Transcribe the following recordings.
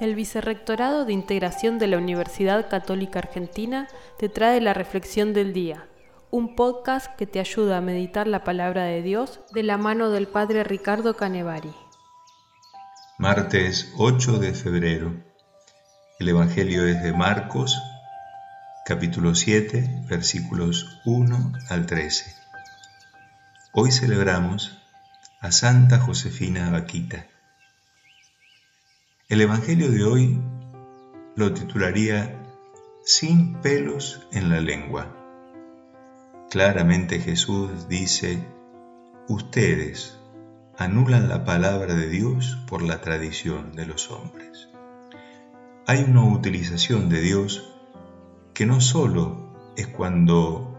El Vicerrectorado de Integración de la Universidad Católica Argentina te trae la Reflexión del Día, un podcast que te ayuda a meditar la palabra de Dios de la mano del Padre Ricardo Canevari. Martes 8 de febrero. El Evangelio es de Marcos, capítulo 7, versículos 1 al 13. Hoy celebramos a Santa Josefina Vaquita. El Evangelio de hoy lo titularía Sin pelos en la lengua. Claramente Jesús dice, ustedes anulan la palabra de Dios por la tradición de los hombres. Hay una utilización de Dios que no solo es cuando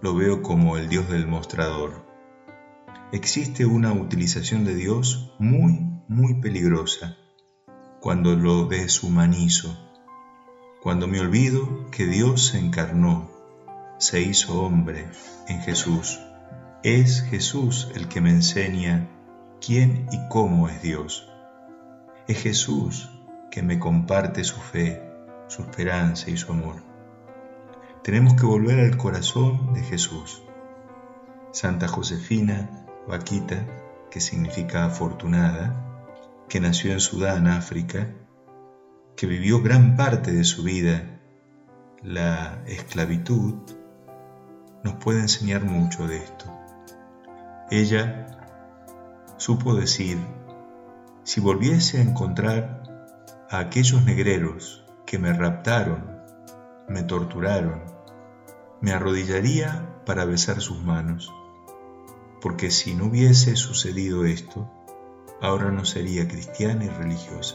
lo veo como el Dios del mostrador. Existe una utilización de Dios muy, muy peligrosa cuando lo deshumanizo, cuando me olvido que Dios se encarnó, se hizo hombre en Jesús. Es Jesús el que me enseña quién y cómo es Dios. Es Jesús que me comparte su fe, su esperanza y su amor. Tenemos que volver al corazón de Jesús. Santa Josefina, Vaquita, que significa afortunada, que nació en Sudán, África, que vivió gran parte de su vida la esclavitud, nos puede enseñar mucho de esto. Ella supo decir, si volviese a encontrar a aquellos negreros que me raptaron, me torturaron, me arrodillaría para besar sus manos, porque si no hubiese sucedido esto, ahora no sería cristiana y religiosa.